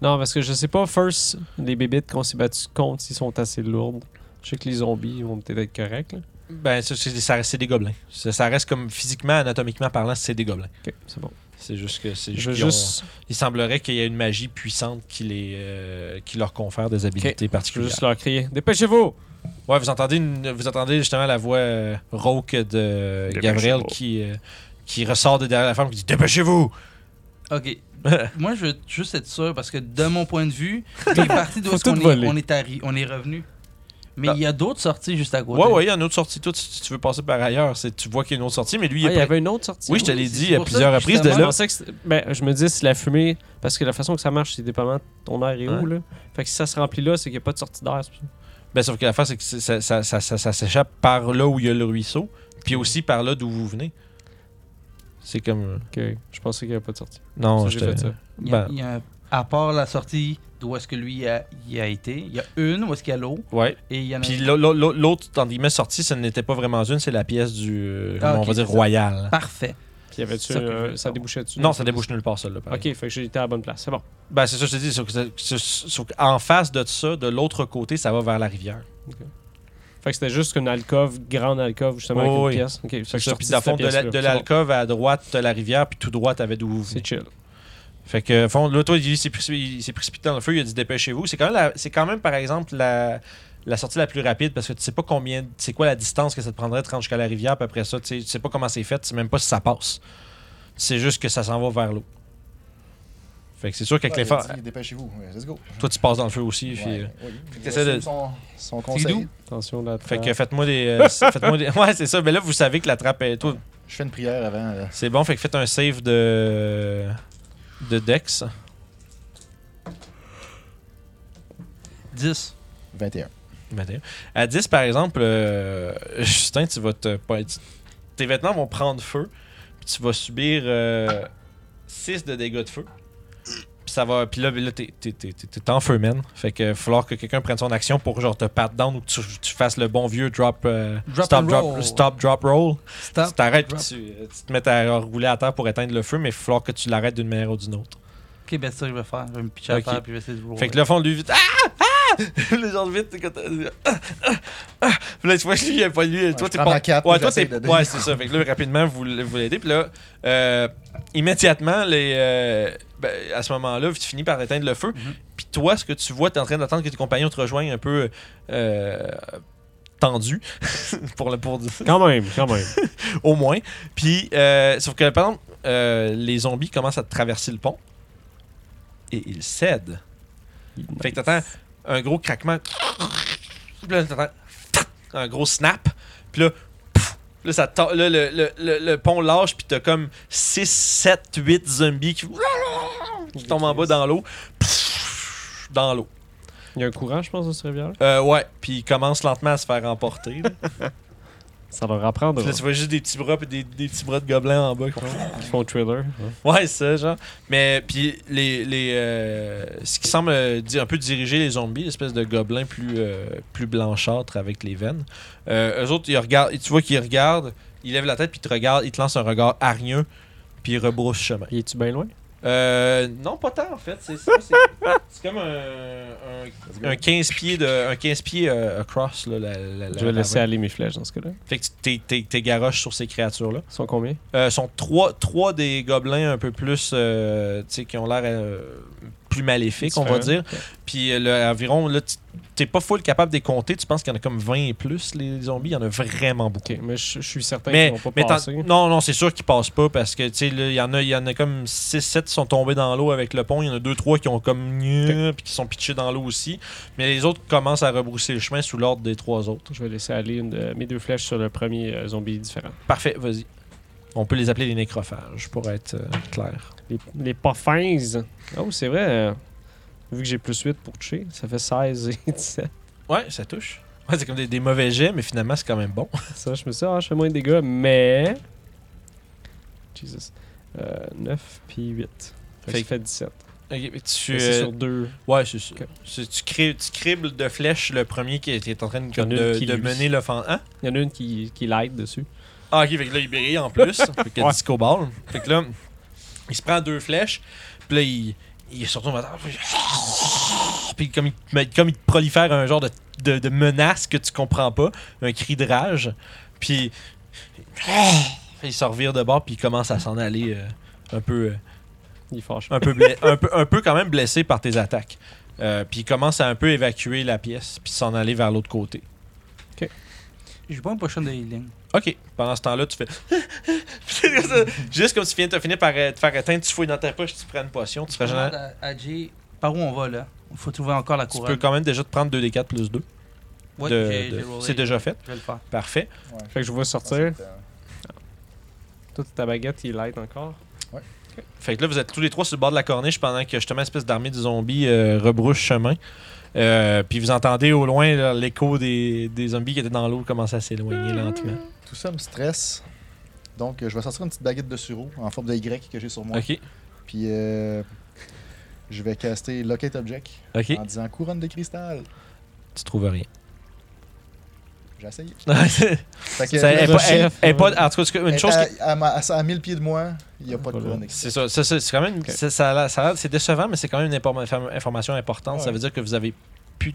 Non, parce que je sais pas, first, les bébites qu'on s'est battus contre, s'ils sont assez lourdes. Je sais que les zombies vont peut-être être corrects. Là. Ben, ça, c'est ça reste c'est des gobelins. Ça, ça reste comme physiquement, anatomiquement parlant, c'est des gobelins. Ok, c'est bon. C'est juste que c'est Je veux qu'ils ont- juste, Il semblerait qu'il y ait une magie puissante qui, les, euh, qui leur confère des habilités je veux particulières. juste leur crier Dépêchez-vous Ouais, vous entendez, une- vous entendez justement la voix euh, rauque de Dépêchez-vous. Gabriel qui, euh, qui ressort de derrière la femme qui dit Dépêchez-vous ok. Moi, je veux juste être sûr parce que de mon point de vue, il est d'où on est, arri- on est revenu. Mais Ah. il y a d'autres sorties juste à côté. Ouais, ouais, il y a une autre sortie. Toi, si tu veux passer par ailleurs, c'est- tu vois qu'il y a une autre sortie, mais lui, il Ah, y prêt- avait une autre sortie. Oui, je te l'ai dit à plusieurs reprises de Je là. ben, je me dis si la fumée, parce que la façon que ça marche, c'est dépendamment de ton air est où. Là. Fait que si ça se remplit là, c'est qu'il n'y a pas de sortie d'air. c'est. Ben, sauf que l'affaire, c'est que c'est- ça, ça, ça, ça- ça s'échappe par là où il y a le ruisseau, puis aussi par là d'où vous venez. C'est comme. Ok, je pensais qu'il n'y avait pas de sortie. Non, Ça, je fait ça. Il y a- Ben, il y a un- à part la sortie d'où est-ce que lui a, y a été, il y a une où est-ce qu'il y a l'eau ouais. et il y en a Puis l'autre, entre guillemets, sortie, ce n'était pas vraiment une, c'est la pièce du. euh, Ah, on va dire ça. royal. Parfait. Puis y avait-tu, Ça euh, ça débouchait dessus? Non, ça débouche nulle part, celle-là. pareil. Ok, fait que été à la bonne place. C'est bon. Ben, c'est ça, je te dis. qu'en face de ça, de l'autre côté, ça va vers la rivière. Fait que c'était juste une alcôve, grande alcôve, justement, Oh, avec oui. une pièce. Ok, fait que je C'est suis ça. Puis, de fond, de l'alcôve à droite, t'as la rivière, puis tout droit, t'avais d'où. C'est chill. Fait que, fond, là, toi, il s'est précipité, dans le feu, il a dit dépêchez-vous. C'est quand, quand même, par exemple, la, la sortie la plus rapide parce que tu sais pas combien, c'est quoi la distance que ça te prendrait de te rendre jusqu'à la rivière, puis après ça, tu sais, tu sais pas comment c'est fait, tu sais même pas si ça passe. C'est juste que ça s'en va vers l'eau. Fait que c'est sûr qu'avec Ouais, dit, Dépêchez-vous. Let's go. Toi, tu passes dans le feu aussi. puis, Ouais, euh, oui. Fait que t'essaies de- Son, conseil. Attention la Fait que faites-moi des. euh, faites-moi des. Ouais, c'est ça. Mais là, vous savez que la trappe est. Toi, Je fais une prière avant. euh, c'est bon. Fait que faites un save de. de Dex. 10. 21. 21. À 10, par exemple, euh, Justin, tu vas te. Tes vêtements vont prendre feu. Puis tu vas subir 6 de dégâts de feu. Puis ça va. Puis là, là t'es, t'es, t'es- t'es- t'es en feu, man. Fait que il va falloir que quelqu'un prenne son action pour genre te pat down ou que tu, tu fasses le bon vieux drop. euh, Drop stop, drop, roll. stop, drop, roll. Stop. tu t'arrêtes tu, tu te mets à rouler à terre pour éteindre le feu, mais il falloir que tu l'arrêtes d'une manière ou d'une autre. Ok, ben ça je vais faire. Je vais me pitcher à terre puis je vais essayer de roller. Fait que là, fond, lui, vite. Ah! Ah! Le genre vite, quand ah! Ah! Ah! Puis là, tu vois, lui, il a pas lui. toi, t'es pas. ouais, toi, t'es. Ouais, c'est ça. Fait que là, rapidement, vous, vous l'aidez. Puis là, euh, immédiatement, les, euh, ben, à ce moment-là, tu finis par éteindre le feu. Mhm. Puis toi, ce que tu vois, t'es en train d'attendre que tes compagnons te rejoignent un peu. Euh, tendu pour le pour dire Quand même, quand même. au moins puis euh, sauf que par exemple euh, les zombies commencent à traverser le pont et ils cèdent fait que t'entends un gros craquement. Un gros snap. Puis là, là, ça là, le, le, le, le pont lâche, puis t'as comme 6, 7, 8 zombies qui, qui tombent en bas dans l'eau. Dans l'eau. Il y a un courant, je pense, dans ce rivière. Euh, ouais, puis ils commencent lentement à se faire emporter. Ça leur apprendre. Là, tu vois juste des petits bras, puis des, des petits bras de gobelins en bas. qui font- Ils font thriller. hein. Ouais, c'est ça, genre. Mais puis les, les euh, ce qui semble euh, un peu diriger les zombies, l'espèce de gobelin plus euh, plus blanchâtre avec les veines. Euh, eux autres, ils regardent, tu vois qu'ils regardent, ils lèvent la tête puis ils te regardent, ils te lancent un regard hargneux puis ils rebroussent chemin. Y es-tu bien loin? Euh, non, pas tant en fait. C'est ça. C'est comme un, un, un 15 pieds de un 15 pieds euh, across là. La, la- la- Je vais la- laisser aller mes flèches dans ce cas-là. Fait que t'es- garoches sur ces créatures là. Ils sont combien? Euh, sont trois, trois des gobelins un peu plus, euh, tu sais, qui ont l'air euh, plus maléfiques, on va dire. Puis euh, le- environ, là, tu- t'es pas full capable de les compter. Tu penses qu'il y en a comme 20 et plus, les zombies? Il y en a vraiment beaucoup. Mais je, je suis certain qu'ils vont pas mais passer. non, non, c'est sûr qu'ils passent pas parce que, tu sais, là, il y en a, y en a comme 6-7 qui sont tombés dans l'eau avec le pont. Il y en a 2-3 qui ont comme gna, puis qui sont pitchés dans l'eau aussi. Mais les autres commencent à rebrousser le chemin sous l'ordre des trois autres. Je vais laisser aller une de- mes deux flèches sur le premier euh, zombie différent. Parfait, vas-y. On peut les appeler les nécrophages pour être euh, clair. Les, les puffins. Oh, c'est vrai. euh, vu que j'ai plus 8 pour toucher, ça fait 16 et 17. Ouais, ça touche. Ouais, c'est comme des, des mauvais jets, mais finalement, c'est quand même bon. Ça, je me suis dit, ah, je fais moins de dégâts, mais. Jesus. Euh, 9 puis 8. Fait que Fait ça fait 17. Ok, mais tu, Mais C'est euh, sur deux. Ouais, c'est ça. Ok. C'est- Tu, cri- tu cribles de flèches le premier qui est, qui est en train de, de- une qui de lui- mener l'offense. Hein? Il y en a une qui, qui light dessus. Ah, ok, fait que là, il brille en plus. fait que Ouais. disco ball. Fait que là, il se prend deux flèches. Puis là, il, il se retourne Puis comme il, comme il te prolifère un genre de, de, de menace que tu comprends pas, un cri de rage. Puis il se revire de bord, puis il commence à s'en aller euh, un peu. euh, Il fâche. un peu, un peu, un peu quand même blessé par tes attaques. Euh, puis il commence à un peu évacuer la pièce, puis s'en aller vers l'autre côté. J'ai pas une potion de healing. Ok, pendant ce temps-là, tu fais. Juste comme tu viens de finir par euh, te faire éteindre, tu fouilles dans ta poche, tu prends une potion. Tu, ferais Je jamais- Jay par où on va là? Il faut trouver encore la tu couronne. peux quand même déjà te prendre 2d4 plus 2. Ouais, de-. C'est déjà fait. Je vais le faire. Parfait. Fait que je vois sortir. Toute ta baguette, il light encore? Fait que là, vous êtes tous les trois sur le bord de la corniche pendant que justement, une espèce d'armée de zombies euh, rebrouche chemin. Euh, puis vous entendez au loin l'écho des, des zombies qui étaient dans l'eau commencer à s'éloigner lentement. Tout ça me stresse. Donc, euh, je vais sortir une petite baguette de sureau en forme de Y que j'ai sur moi. Ok, Puis, euh, je vais caster Locate Object en disant couronne de cristal. Tu trouves rien. J'ai essayé. Ça Fait que, elle est là, pas- je- elle- elle est pas- en tout cas, une chose à, qui- à, ma- à 1000 pieds de moi, il n'y a pas de de C'est ça, c'est quand même, Ok. ça, c'est décevant, mais c'est quand même une informa- inform- information importante. Ça veut dire que vous avez plus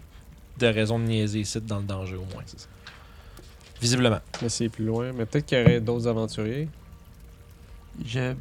de raison de niaiser ici dans le danger au moins. Ça. Visiblement. Mais c'est plus loin. Mais peut-être qu'il y aurait d'autres aventuriers. Je.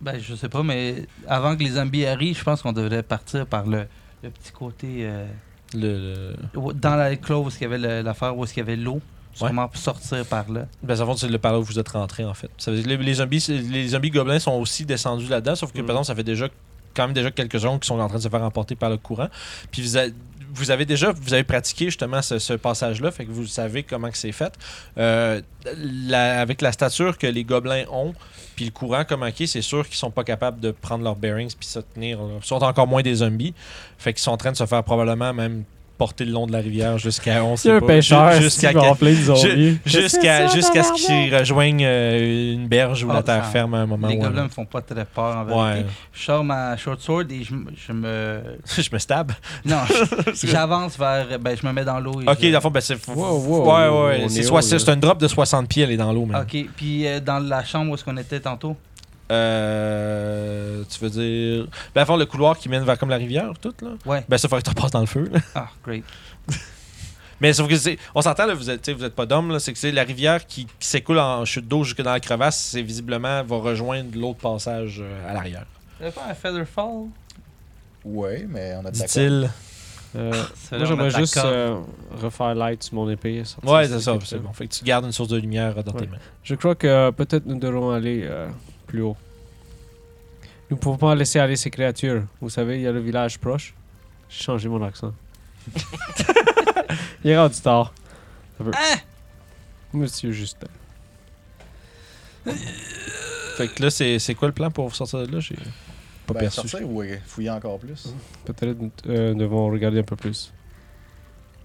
Ben, je sais pas, mais avant que les zombies arrivent, je pense qu'on devrait partir par le, le petit côté. euh, Le, le- où- dans la où il y avait l'affaire où qu'il y avait l'eau. sûrement sortir par là. Ben, ça fait c'est le par là où vous êtes rentré, en fait. Ça veut dire que les, les zombies, les zombies gobelins sont aussi descendus là-dedans, sauf que, Mm. par exemple, ça fait déjà quand même déjà quelques secondes qui sont en train de se faire emporter par le courant. Puis vous, a- vous avez déjà, vous avez pratiqué justement ce, passage-là, fait que vous savez comment que c'est fait. Euh, avec la stature que les gobelins ont, puis le courant comme ok, c'est sûr qu'ils sont pas capables de prendre leurs bearings puis se tenir. Ils sont encore moins des zombies, fait qu'ils sont en train de se faire probablement même porter le long de la rivière jusqu'à on C'est sait un pas, pêcheur ju- jusqu'à jusqu'à jusqu'à ce qu'ils rejoignent euh, une berge ou Ah, la terre ça- ferme à un moment Les gobelins me font pas très peur en Ouais. vérité. Je sors ma short sword et je, me. je me stab. Non, j'avance vers. Ben, je me mets dans l'eau. Ok, je- dans le fond, ben c'est. Wow, wow, ouais, ouais. est C'est soit- un drop de 60 pieds, elle est dans l'eau. Ok, puis euh, dans la chambre où est-ce qu'on était tantôt? Euh, tu veux dire. Ben, fond, le couloir qui mène vers comme la rivière, tout, là. Ouais. Ben, ça ferait que tu passes dans le feu, là. Ah, great. Mais sauf que c'est. On s'entend, là, vous êtes, tu sais, vous êtes pas d'homme, là. C'est que c'est la rivière qui, qui s'écoule en chute d'eau jusque dans la crevasse, c'est visiblement va rejoindre l'autre passage euh, à l'arrière. T'avais pas un feather fall? Ouais, mais on a de. Dit-il. Euh, C'est moi, j'aimerais juste euh, refaire light sur mon épée. Ouais, c'est ça, c'est bon. Fait que tu gardes une source de lumière dans tes mains. Je crois que euh, peut-être nous devrons aller euh, plus haut. Nous ne pouvons pas laisser aller ces créatures. Vous savez, il y a le village proche. J'ai changé mon accent. il est rendu tard. Ça peut- Hein? Monsieur Justin. Fait que là, c'est c'est quoi le plan pour sortir de là? J'ai pas Ben, perçu. sortir ou euh, fouiller encore plus? Peut-être euh, nous devons regarder un peu plus.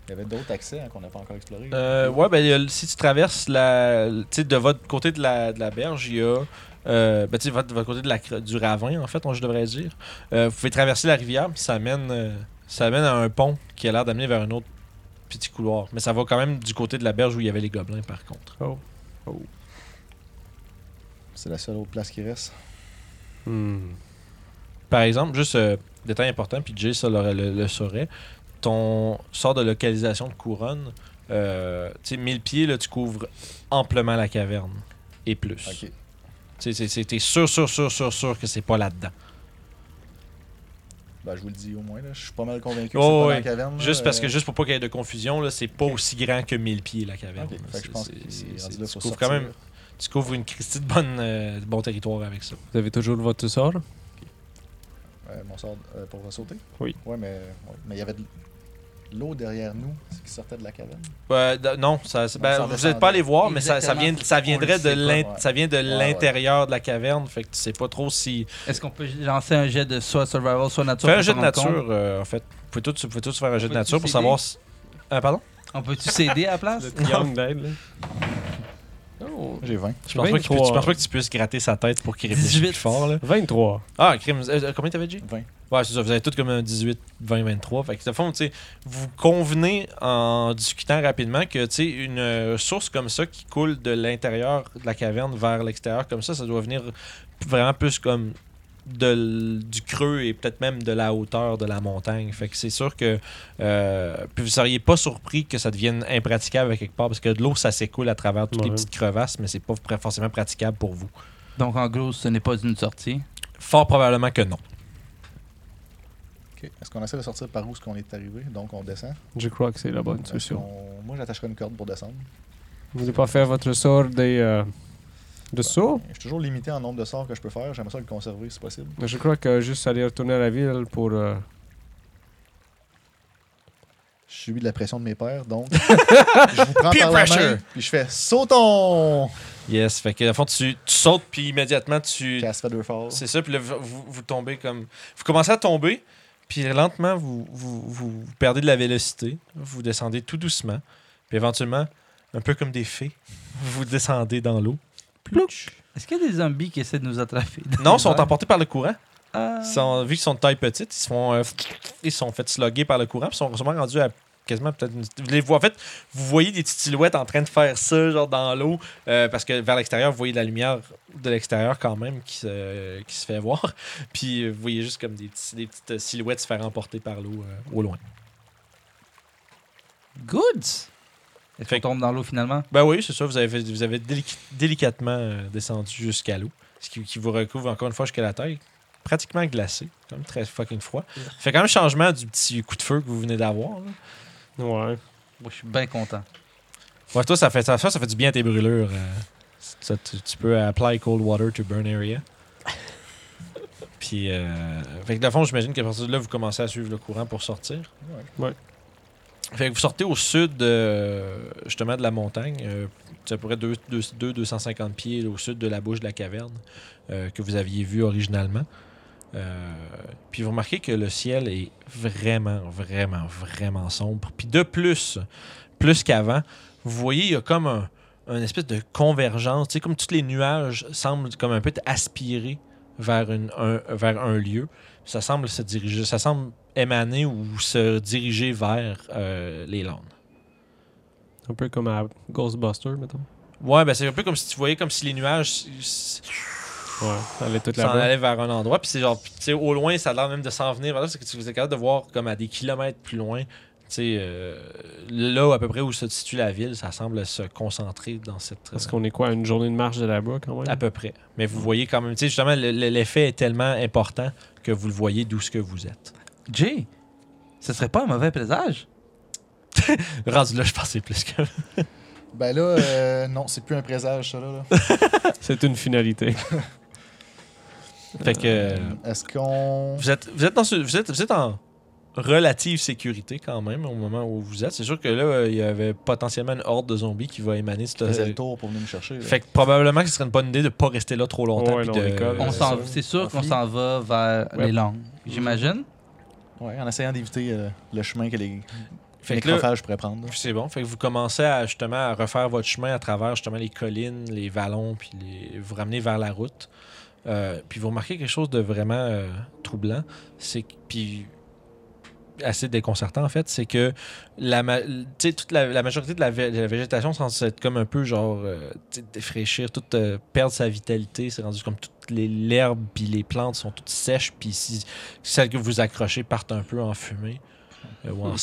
Il y avait d'autres accès hein, qu'on n'a pas encore explorés. Euh, ouais, ben, si tu traverses la, tu sais, de votre côté de la, de la berge, il y a, euh, ben, tu sais, votre, votre côté de la, cre- du ravin, en fait, on, je devrais dire. Euh, vous pouvez traverser la rivière, puis ça mène, euh, ça mène à un pont qui a l'air d'amener vers un autre petit couloir. Mais ça va quand même du côté de la berge où il y avait les gobelins, par contre. Oh. Oh. C'est la seule autre place qui reste. Hmm. Par exemple, juste euh, détail important, puis Jay ça le, le saurait, ton sort de localisation de couronne, euh, tu sais, 1000 pieds, là, tu couvres amplement la caverne. Et plus. Ok. T'es sûr, sûr, sûr, sûr, sûr que c'est pas là-dedans. Ben, je vous le dis au moins. Là. Je suis pas mal convaincu que Oh, c'est pas dans la caverne. là. Juste parce que, Euh, juste pour pas qu'il y ait de confusion, là, c'est pas aussi grand que 1000 pieds la caverne. Fait que je pense tu couvres sortir. quand même, tu couvres une Christie de, bonne, euh, de bon territoire avec ça. Vous avez toujours votre sort? Euh, mon sort euh, pour sauter? Oui. Ouais, mais ouais. mais il y avait de l'eau derrière nous qui sortait de la caverne? Euh, non, ça, ben, vous n'êtes pas allé voir, mais ça, vient, ça viendrait On de le sait l'in- pas, ouais. ça vient de ouais. l'intérieur de la caverne, fait que tu sais pas trop si. Est-ce qu'on peut lancer un jet de soit survival, soit nature Fais un jeu de nature, euh, en fait. Vous pouvez tous, vous pouvez tous faire un jeu de nature pour savoir si. Ah, pardon? On peut-tu s'aider à la place? Le triangle d'aide, là. Oh. J'ai 20. Je pense, pas qu'il peut- 23. je pense pas que tu puisses gratter sa tête pour qu'il réfléchisse 18. plus fort. Là? 23. Ah, crime. euh, combien t'avais dit? 20. Ouais, c'est ça. Vous avez tous comme un 18, 20, 23. Fait que, de fond, tu sais, vous convenez en discutant rapidement que, tu sais, une euh, source comme ça qui coule de l'intérieur de la caverne vers l'extérieur comme ça, ça doit venir vraiment plus comme de du creux et peut-être même de la hauteur de la montagne. Fait que c'est sûr que euh, puis vous seriez pas surpris que ça devienne impraticable à quelque part parce que de l'eau ça s'écoule à travers toutes les petites crevasses, mais c'est pas forcément praticable pour vous. Donc, en gros, ce n'est pas une sortie? Fort probablement que non. Est-ce qu'on essaie de sortir par où est-ce qu'on est arrivé? Donc on descend? Je crois que c'est la bonne solution. Moi j'attacherai une corde pour descendre. Vous voulez pas faire votre sort des, euh, de saut Je suis toujours limité en nombre de sorts que je peux faire. J'aimerais ça le conserver si possible. Je crois que juste aller retourner à la ville pour. euh, Je subis de la pression de mes pères, donc je vous prends Peer par la pressure. main, puis je fais sautons. Yes, fait que à fond tu, tu sautes puis immédiatement tu Cast Featherfall. c'est ça puis là, vous, vous tombez comme vous commencez à tomber puis lentement vous, vous, vous perdez de la vélocité, vous descendez tout doucement puis éventuellement un peu comme des fées, vous descendez dans l'eau. Est-ce qu'il y a des zombies qui essaient de nous attraper? Non, ils sont emportés par le courant. Ils sont- vu qu'ils sont de taille petite, ils se font euh, ils sont fait slugger par le courant, puis ils sont sûrement rendus à quasiment peut-être une- vous les voyez- en fait vous voyez des petites silhouettes en train de faire ça genre dans l'eau euh, parce que vers l'extérieur vous voyez de la lumière de l'extérieur quand même qui se, qui se fait voir puis euh, vous voyez juste comme des, petits- des petites silhouettes se faire emporter par l'eau euh, au loin Good! Est-ce qu'on tombe dans l'eau finalement? ben oui c'est ça vous avez, vous avez délic- délicatement euh, descendu jusqu'à l'eau ce qui, qui vous recouvre encore une fois jusqu'à la taille pratiquement glacé quand même très fucking froid fait quand même changement du petit coup de feu que vous venez d'avoir. Ouais. Moi, je suis bien content. Ouais, toi, ça fait, ça, ça fait du bien à tes brûlures. euh. Ça, tu, tu peux apply cold water to burn area. Puis, euh, fait que, de fond, j'imagine qu'à partir de là, vous commencez à suivre le courant pour sortir. Ouais. Fait que vous sortez au sud, justement, de la montagne. Euh, c'est à peu près 200-250 pieds au sud de la bouche de la caverne euh, que vous aviez vu originalement. Euh, puis vous remarquez que le ciel est vraiment, vraiment, vraiment sombre. Puis de plus, plus qu'avant, vous voyez, il y a comme un, une espèce de convergence. Comme tous les nuages semblent comme un peu aspirés vers un lieu. Ça semble se diriger, ça semble émaner ou se diriger vers euh, les landes. Un peu comme à Ghostbusters, mettons. Ouais, ben c'est un peu comme si tu voyais comme si les nuages Ouais, ça allait toute la allaient vers un endroit. Puis c'est genre, puis tu sais, au loin, ça a l'air même de s'en venir vers là. C'est que tu es capable de voir comme à des kilomètres plus loin. Tu sais, euh, là, à peu près où se situe la ville, ça semble se concentrer dans cette. Parce qu'on est quoi, une journée de marche de là-bas quand même? À peu près. Mais vous voyez quand même, tu sais, justement, le- le- l'effet est tellement important que vous le voyez d'où ce que vous êtes. Jay, ce serait pas un mauvais présage? Rendu là, je pensais plus que. Ben là, euh, non, c'est plus un présage, ça, là. là. C'est une finalité. Fait que. Euh, Est-ce qu'on. Vous êtes, vous, êtes dans ce- vous, êtes, vous êtes en relative sécurité quand même au moment où vous êtes. C'est sûr que là, euh, il y avait potentiellement une horde de zombies qui va émaner. cette- faisais le tour pour venir me chercher? là? Fait que probablement que ce serait une bonne idée de pas rester là trop longtemps. Ouais, puis non, de- Euh, c'est sûr qu'on s'en va vers Ouais. les langues. J'imagine. Ouais, en essayant d'éviter euh, le chemin que les Fait que là, nécrophages pourraient prendre. là. c'est bon. Fait que vous commencez à justement à refaire votre chemin à travers justement les collines, les vallons, puis les- vous ramenez vers la route. Euh, puis vous remarquez quelque chose de vraiment euh, troublant, c'est que puis assez déconcertant en fait, c'est que la, ma- tu sais, toute la, la majorité de la, vé- de la végétation semble être comme un peu genre euh, défraîchir, toute euh, perdre sa vitalité. C'est rendu comme toutes les l'herbe puis les plantes sont toutes sèches, puis si celles que vous accrochez partent un peu en fumée euh, ou en.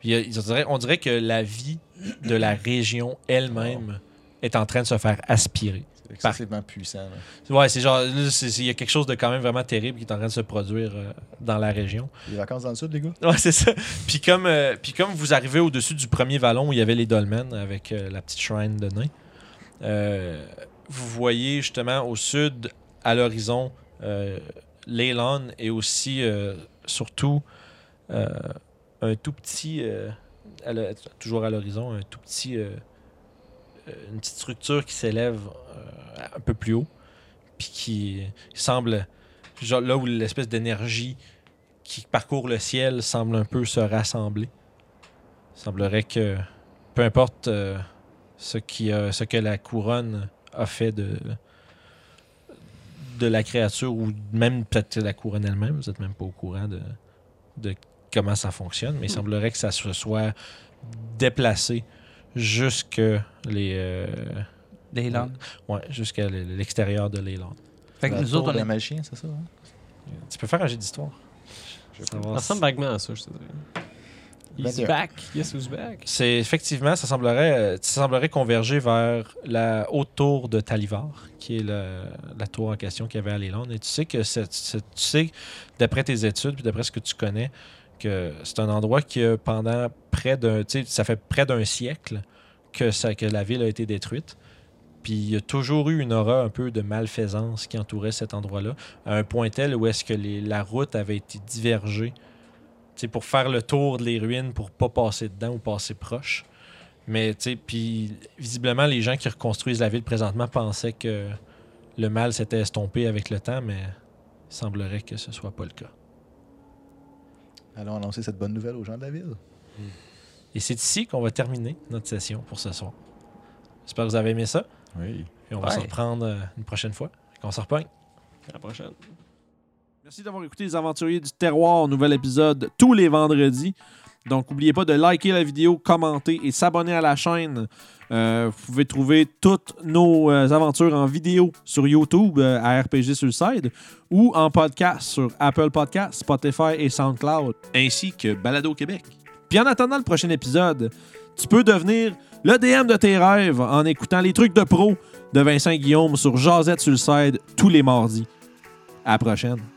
Puis, on, dirait, on dirait que la vie de la région elle-même est en train de se faire aspirer. Excessivement puissant. là. Ouais, c'est genre, il y a quelque chose de quand même vraiment terrible qui est en train de se produire euh, dans la région. Les vacances dans le sud, les gars? Ouais, c'est ça. Puis comme, euh, puis comme vous arrivez au-dessus du premier vallon où il y avait les dolmens avec euh, la petite shrine de nain, vous voyez justement au sud, à l'horizon, Leyland et aussi, surtout, un tout petit, à toujours à l'horizon, un tout petit, une petite structure qui s'élève euh, un peu plus haut, puis qui semble, genre là où l'espèce d'énergie qui parcourt le ciel semble un peu se rassembler. Il semblerait que peu importe euh, ce, qui, ce que la couronne a fait de, de la créature ou même peut-être la couronne elle-même, vous n'êtes même pas au courant de, de comment ça fonctionne, mais il semblerait que ça se soit déplacé jusque les euh, Les langues. ouais, jusqu'à l'extérieur de Leyland. Fait que La nous autres, on est. magicien, c'est ça? hein? Tu peux faire un jet d'histoire. Ça ressemble vaguement à ça, je te dirais. He's 21. back. Yes, who's back. C'est effectivement, ça semblerait, euh, ça semblerait converger vers la haute tour de Talivar, qui est le- la tour en question qu'il y avait à Leyland. Et tu sais que c'est- c'est- tu sais, d'après tes études, puis d'après ce que tu connais, c'est un endroit qui pendant près d'un, ça fait près d'un siècle que, la ville a été détruite. Puis il y a toujours eu une aura un peu de malfaisance qui entourait cet endroit-là, à un point tel où est-ce que la route avait été divergée pour faire le tour des ruines, pour pas passer dedans ou passer proche. Mais, puis visiblement, les gens qui reconstruisent la ville présentement pensaient que le mal s'était estompé avec le temps, mais il semblerait que ce soit pas le cas. Allons annoncer cette bonne nouvelle aux gens de la ville. Et c'est ici qu'on va terminer notre session pour ce soir. J'espère que vous avez aimé ça. Oui. Et on va Ouais. se reprendre euh, une prochaine fois. Qu'on se repogne. À la prochaine. Merci d'avoir écouté Les Aventuriers du Terroir, nouvel épisode tous les vendredis. Donc, n'oubliez pas de liker la vidéo, commenter et s'abonner à la chaîne. Euh, vous pouvez trouver toutes nos euh, aventures en vidéo sur YouTube euh, à RPG Suicide ou en podcast sur Apple Podcasts, Spotify et SoundCloud, ainsi que Balado Québec. Puis en attendant le prochain épisode, tu peux devenir le DM de tes rêves en écoutant les trucs de pro de Vincent Guillaume sur Jazette Suicide tous les mardis. À la prochaine.